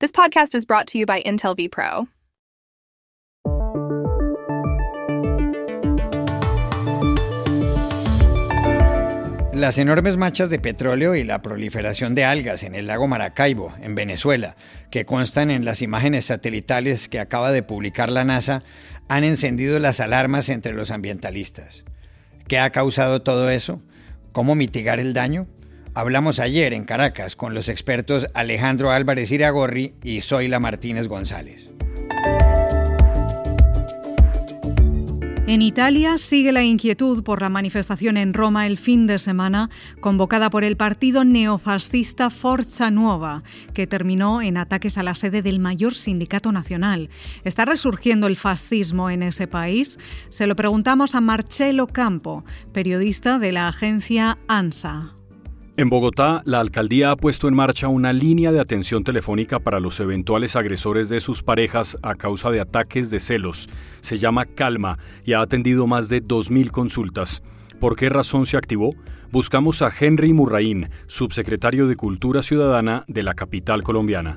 This podcast is brought to you by Intel vPro. Las enormes manchas de petróleo y la proliferación de algas en el lago Maracaibo, en Venezuela, que constan en las imágenes satelitales que acaba de publicar la NASA, han encendido las alarmas entre los ambientalistas. ¿Qué ha causado todo eso? ¿Cómo mitigar el daño? Hablamos ayer en Caracas con los expertos Alejandro Álvarez Iragorri y Zoila Martínez González. En Italia sigue la inquietud por la manifestación en Roma el fin de semana convocada por el partido neofascista Forza Nuova, que terminó en ataques a la sede del mayor sindicato nacional. ¿Está resurgiendo el fascismo en ese país? Se lo preguntamos a Marcello Campo, periodista de la agencia ANSA. En Bogotá, la alcaldía ha puesto en marcha una línea de atención telefónica para los eventuales agresores de sus parejas a causa de ataques de celos. Se llama Calma y ha atendido más de 2.000 consultas. ¿Por qué razón se activó? Buscamos a Henry Murraín, subsecretario de Cultura Ciudadana de la capital colombiana.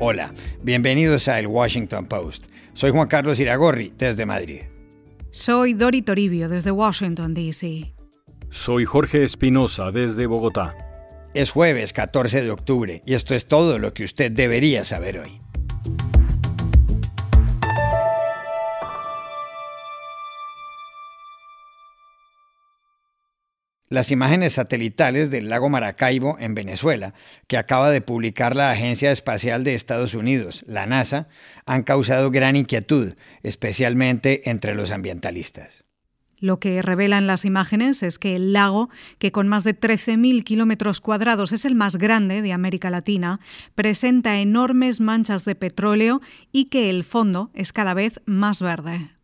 Hola, bienvenidos a El Washington Post. Soy Juan Carlos Iragorri, desde Madrid. Soy Dori Toribio desde Washington, D.C. Soy Jorge Espinosa desde Bogotá. Es jueves 14 de octubre y esto es todo lo que usted debería saber hoy. Las imágenes satelitales del lago Maracaibo en Venezuela, que acaba de publicar la Agencia Espacial de Estados Unidos, la NASA, han causado gran inquietud, especialmente entre los ambientalistas. Lo que revelan las imágenes es que el lago, que con más de 13.000 kilómetros cuadrados es el más grande de América Latina, presenta enormes manchas de petróleo y que el fondo es cada vez más verde.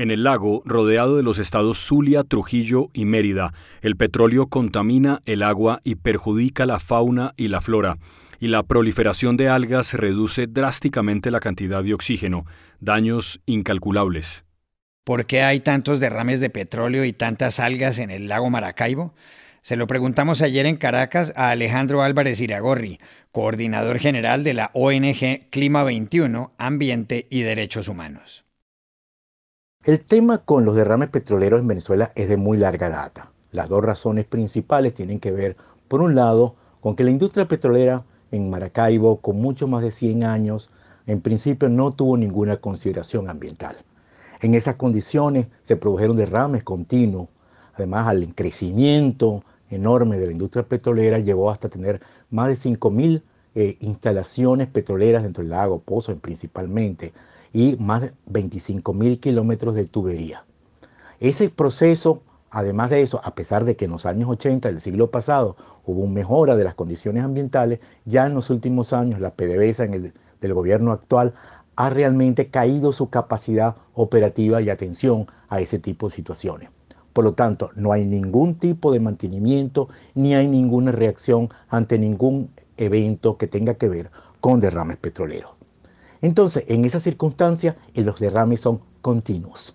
En el lago, rodeado de los estados Zulia, Trujillo y Mérida, el petróleo contamina el agua y perjudica la fauna y la flora, y la proliferación de algas reduce drásticamente la cantidad de oxígeno, daños incalculables. ¿Por qué hay tantos derrames de petróleo y tantas algas en el lago Maracaibo? Se lo preguntamos ayer en Caracas a Alejandro Álvarez Iragorri, coordinador general de la ONG Clima 21, Ambiente y Derechos Humanos. El tema con los derrames petroleros en Venezuela es de muy larga data. Las dos razones principales tienen que ver, por un lado, con que la industria petrolera en Maracaibo, con mucho más de 100 años, en principio no tuvo ninguna consideración ambiental. En esas condiciones se produjeron derrames continuos. Además, al crecimiento enorme de la industria petrolera llevó hasta tener más de 5.000 eh, instalaciones petroleras dentro del lago, pozos principalmente, y más de 25 mil kilómetros de tubería. Ese proceso, además de eso, a pesar de que en los años 80 del siglo pasado hubo una mejora de las condiciones ambientales, ya en los últimos años la PDVSA en el, del gobierno actual ha realmente caído su capacidad operativa y atención a ese tipo de situaciones. Por lo tanto, no hay ningún tipo de mantenimiento ni hay ninguna reacción ante ningún evento que tenga que ver con derrames petroleros. Entonces, en esas circunstancias, eh, los derrames son continuos.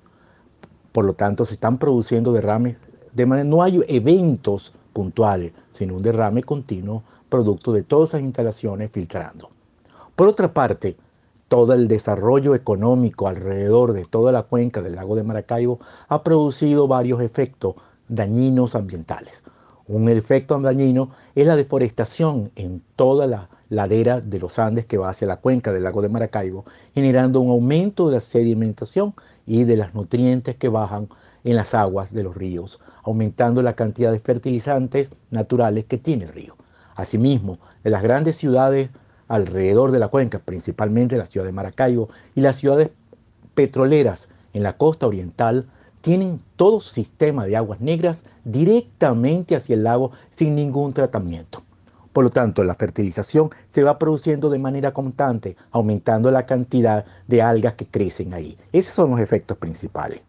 Por lo tanto, se están produciendo derrames de manera, no hay eventos puntuales, sino un derrame continuo producto de todas esas instalaciones filtrando. Por otra parte, todo el desarrollo económico alrededor de toda la cuenca del lago de Maracaibo ha producido varios efectos dañinos ambientales. Un efecto dañino es la deforestación en toda la ladera de los Andes que va hacia la cuenca del lago de Maracaibo, generando un aumento de la sedimentación y de las nutrientes que bajan en las aguas de los ríos, aumentando la cantidad de fertilizantes naturales que tiene el río. Asimismo, en las grandes ciudades alrededor de la cuenca, principalmente la ciudad de Maracaibo y las ciudades petroleras en la costa oriental, tienen todo su sistema de aguas negras directamente hacia el lago sin ningún tratamiento. Por lo tanto, la fertilización se va produciendo de manera constante, aumentando la cantidad de algas que crecen ahí. Esos son los efectos principales.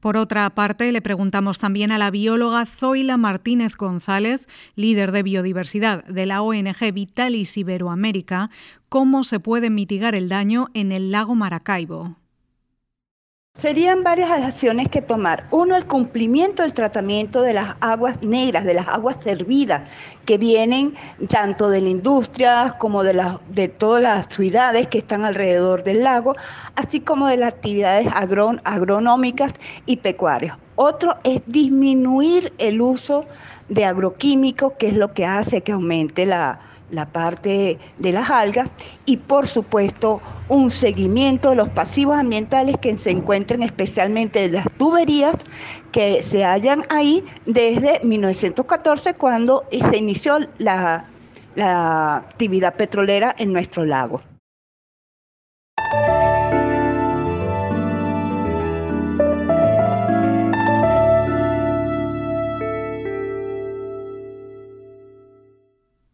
Por otra parte, le preguntamos también a la bióloga Zoila Martínez González, líder de biodiversidad de la ONG Vitalis Iberoamérica, cómo se puede mitigar el daño en el lago Maracaibo. Serían varias acciones que tomar. Uno, el cumplimiento del tratamiento de las aguas negras, de las aguas servidas, que vienen tanto de la industria como de, de todas las ciudades que están alrededor del lago, así como de las actividades agronómicas y pecuarias. Otro es disminuir el uso de agroquímicos, que es lo que hace que aumente la, la parte de las algas y por supuesto un seguimiento de los pasivos ambientales que se encuentren especialmente de las tuberías que se hallan ahí desde 1914 cuando se inició la, la actividad petrolera en nuestro lago.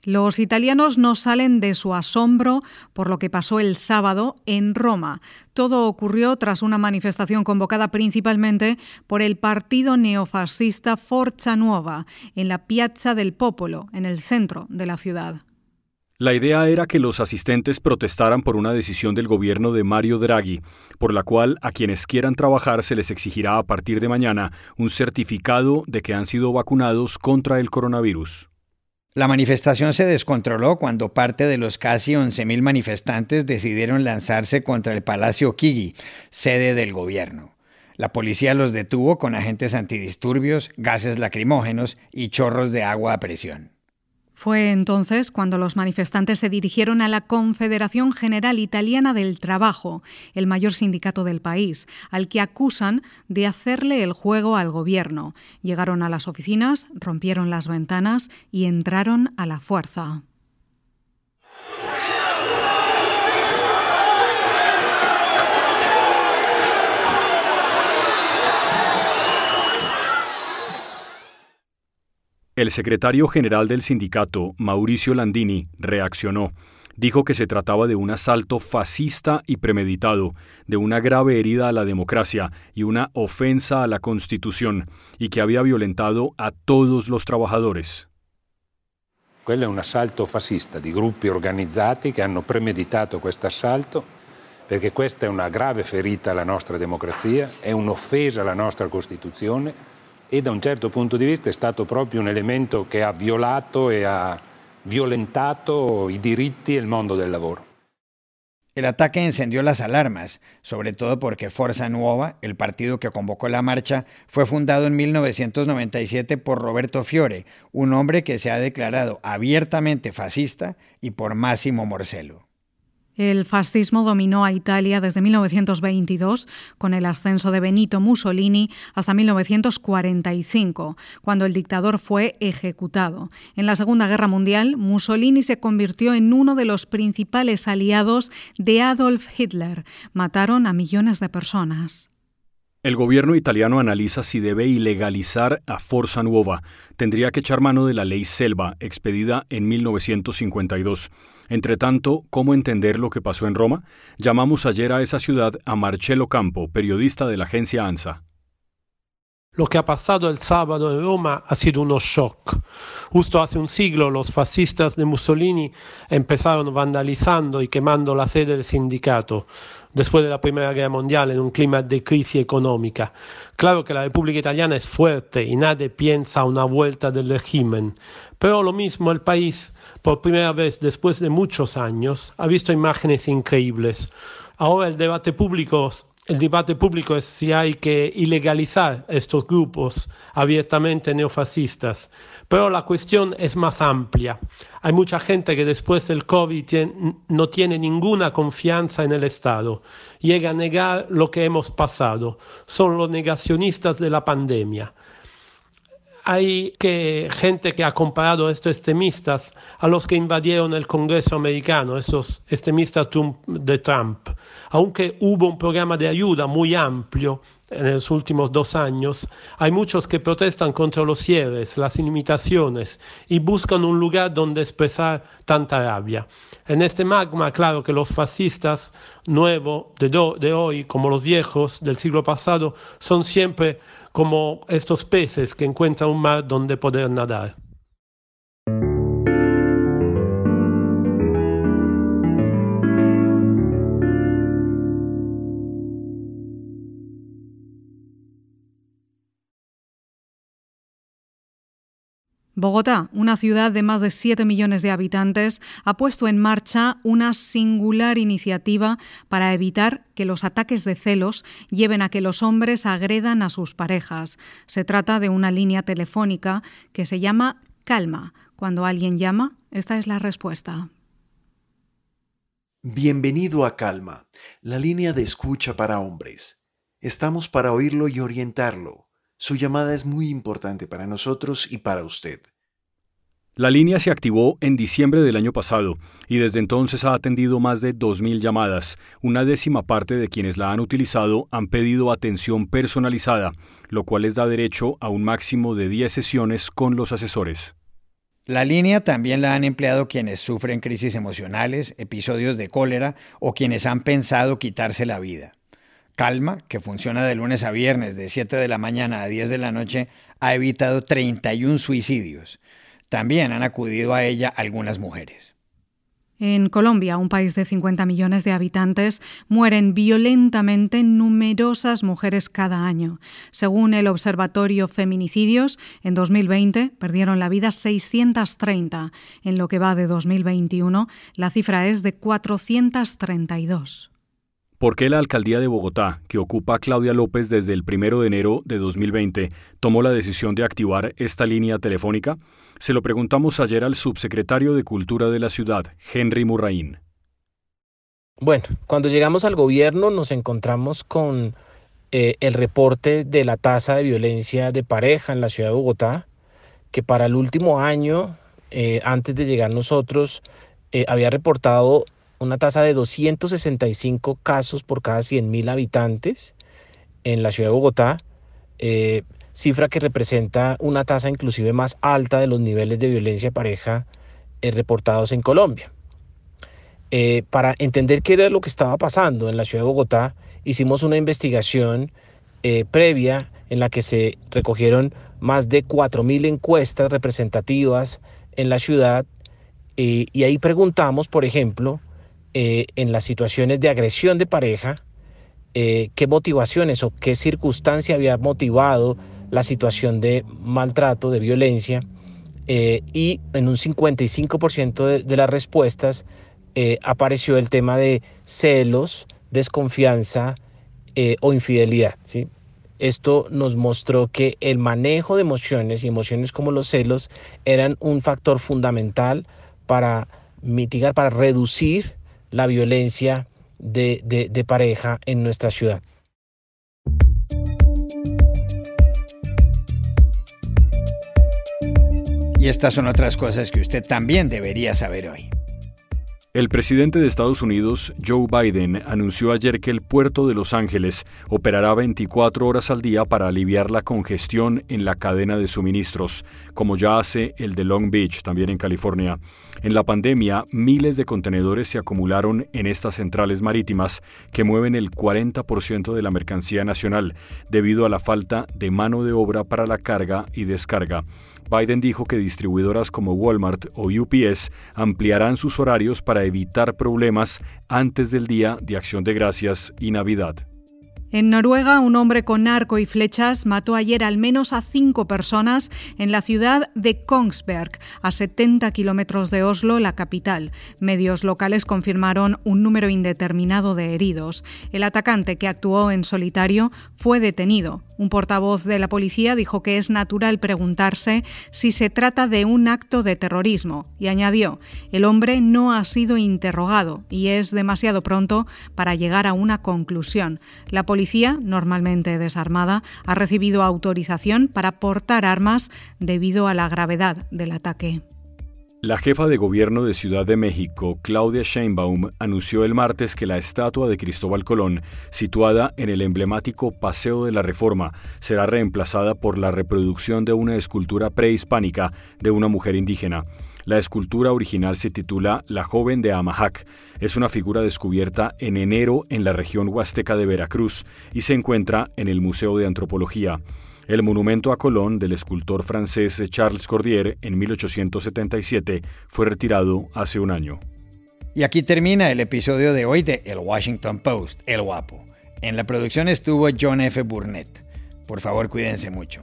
Los italianos no salen de su asombro por lo que pasó el sábado en Roma. Todo ocurrió tras una manifestación convocada principalmente por el partido neofascista Forza Nuova en la Piazza del Popolo, en el centro de la ciudad. La idea era que los asistentes protestaran por una decisión del gobierno de Mario Draghi, por la cual a quienes quieran trabajar se les exigirá a partir de mañana un certificado de que han sido vacunados contra el coronavirus. La manifestación se descontroló cuando parte de los casi 11.000 manifestantes decidieron lanzarse contra el Palacio Kigi, sede del gobierno. La policía los detuvo con agentes antidisturbios, gases lacrimógenos y chorros de agua a presión. Fue entonces cuando los manifestantes se dirigieron a la Confederación General Italiana del Trabajo, el mayor sindicato del país, al que acusan de hacerle el juego al gobierno. Llegaron a las oficinas, rompieron las ventanas y entraron a la fuerza. El secretario general del sindicato, Mauricio Landini, reaccionó. Dijo que se trataba de un asalto fascista y premeditado, de una grave herida a la democracia y una ofensa a la Constitución, y que había violentado a todos los trabajadores. Quello è un assalto fascista di gruppi organizzati che hanno premeditato questo assalto perché questa è una grave ferita alla nostra democrazia, è un'offesa alla nostra Costituzione e da un certo punto di vista è stato proprio un elemento che ha violato e ha violentato i diritti e il mondo del lavoro. El ataque encendió las alarmas, sobre todo porque Forza Nuova, el partido que convocó la marcha, fue fundado en 1997 por Roberto Fiore, un hombre que se ha declarado abiertamente fascista, y por Massimo Morsello. El fascismo dominó a Italia desde 1922 con el ascenso de Benito Mussolini hasta 1945, cuando el dictador fue ejecutado. En la Segunda Guerra Mundial, Mussolini se convirtió en uno de los principales aliados de Adolf Hitler. Mataron a millones de personas. El gobierno italiano analiza si debe ilegalizar a Forza Nuova. Tendría que echar mano de la ley Selva, expedida en 1952. Entre tanto, ¿cómo entender lo que pasó en Roma? Llamamos ayer a esa ciudad a Marcello Campo, periodista de la agencia ANSA. Lo que ha pasado el sábado en Roma ha sido un shock. Justo hace un siglo los fascistas de Mussolini empezaron vandalizando y quemando la sede del sindicato después de la Primera Guerra Mundial en un clima de crisis económica. Claro que la República Italiana es fuerte y nadie piensa una vuelta del régimen, pero lo mismo el país, por primera vez después de muchos años, ha visto imágenes increíbles. Ahora el debate público el debate público es si hay que ilegalizar estos grupos abiertamente neofascistas, pero la cuestión es más amplia. Hay mucha gente que después del COVID no tiene ninguna confianza en el Estado, llega a negar lo que hemos pasado, son los negacionistas de la pandemia hay que, gente que ha comparado a estos extremistas a los que invadieron el Congreso americano, esos extremistas de Trump. Aunque hubo un programa de ayuda muy amplio en los últimos dos años, hay muchos que protestan contra los cierres, las limitaciones y buscan un lugar donde expresar tanta rabia. En este magma, claro que los fascistas nuevos de, de hoy, como los viejos del siglo pasado, son siempre como estos peces que encuentran un mar donde poder nadar. Bogotá, una ciudad de más de 7 millones de habitantes, ha puesto en marcha una singular iniciativa para evitar que los ataques de celos lleven a que los hombres agredan a sus parejas. Se trata de una línea telefónica que se llama Calma. Cuando alguien llama, esta es la respuesta. Bienvenido a Calma, la línea de escucha para hombres. Estamos para oírlo y orientarlo su llamada es muy importante para nosotros y para usted. La línea se activó en diciembre del año pasado y desde entonces ha atendido más de 2.000 llamadas. Una décima parte de quienes la han utilizado han pedido atención personalizada, lo cual les da derecho a un máximo de 10 sesiones con los asesores. La línea también la han empleado quienes sufren crisis emocionales, episodios de cólera o quienes han pensado quitarse la vida. Calma, que funciona de lunes a viernes de 7 de la mañana a 10 de la noche, ha evitado 31 suicidios. También han acudido a ella algunas mujeres. En Colombia, un país de 50 millones de habitantes, mueren violentamente numerosas mujeres cada año. Según el Observatorio Feminicidios, en 2020 perdieron la vida 630. En lo que va de 2021, la cifra es de 432. ¿Por qué la alcaldía de Bogotá, que ocupa Claudia López desde el 1 de enero de 2020, tomó la decisión de activar esta línea telefónica? Se lo preguntamos ayer al subsecretario de Cultura de la ciudad, Henry Murraín. Bueno, cuando llegamos al gobierno nos encontramos con eh, el reporte de la tasa de violencia de pareja en la ciudad de Bogotá, que para el último año, eh, antes de llegar nosotros, eh, había reportado una tasa de 265 casos por cada 100.000 habitantes en la ciudad de Bogotá, eh, cifra que representa una tasa inclusive más alta de los niveles de violencia pareja eh, reportados en Colombia. Eh, para entender qué era lo que estaba pasando en la ciudad de Bogotá, hicimos una investigación previa en la que se recogieron más de 4.000 encuestas representativas en la ciudad y ahí preguntamos, por ejemplo, eh, en las situaciones de agresión de pareja, eh, qué motivaciones o qué circunstancia había motivado la situación de maltrato, de violencia, eh, y en un 55% de, de, las respuestas apareció el tema de celos, desconfianza o infidelidad. ¿sí? Esto nos mostró que el manejo de emociones y emociones como los celos eran un factor fundamental para mitigar, para reducir la violencia de, de, pareja en nuestra ciudad. Y estas son otras cosas que usted también debería saber hoy. El presidente de Estados Unidos, Joe Biden, anunció ayer que el puerto de Los Ángeles operará 24 horas al día para aliviar la congestión en la cadena de suministros, como ya hace el de Long Beach, también en California. En la pandemia, miles de contenedores se acumularon en estas centrales marítimas que mueven el 40% de la mercancía nacional, debido a la falta de mano de obra para la carga y descarga. Biden dijo que distribuidoras como Walmart o UPS ampliarán sus horarios para evitar problemas antes del Día de Acción de Gracias y Navidad. En Noruega, un hombre con arco y flechas mató ayer al menos a cinco personas en la ciudad de Kongsberg, a 70 kilómetros de Oslo, la capital. Medios locales confirmaron un número indeterminado de heridos. El atacante, que actuó en solitario, fue detenido. Un portavoz de la policía dijo que es natural preguntarse si se trata de un acto de terrorismo y añadió, el hombre no ha sido interrogado y es demasiado pronto para llegar a una conclusión. La policía, normalmente desarmada, ha recibido autorización para portar armas debido a la gravedad del ataque. La jefa de gobierno de Ciudad de México, Claudia Sheinbaum, anunció el martes que la estatua de Cristóbal Colón, situada en el emblemático Paseo de la Reforma, será reemplazada por la reproducción de una escultura prehispánica de una mujer indígena. La escultura original se titula La joven de Amahac. Es una figura descubierta en enero en la región huasteca de Veracruz y se encuentra en el Museo de Antropología. El monumento a Colón del escultor francés Charles Cordier en 1877 fue retirado hace un año. Y aquí termina el episodio de hoy de El Washington Post, El Guapo. En la producción estuvo John F. Burnett. Por favor, cuídense mucho.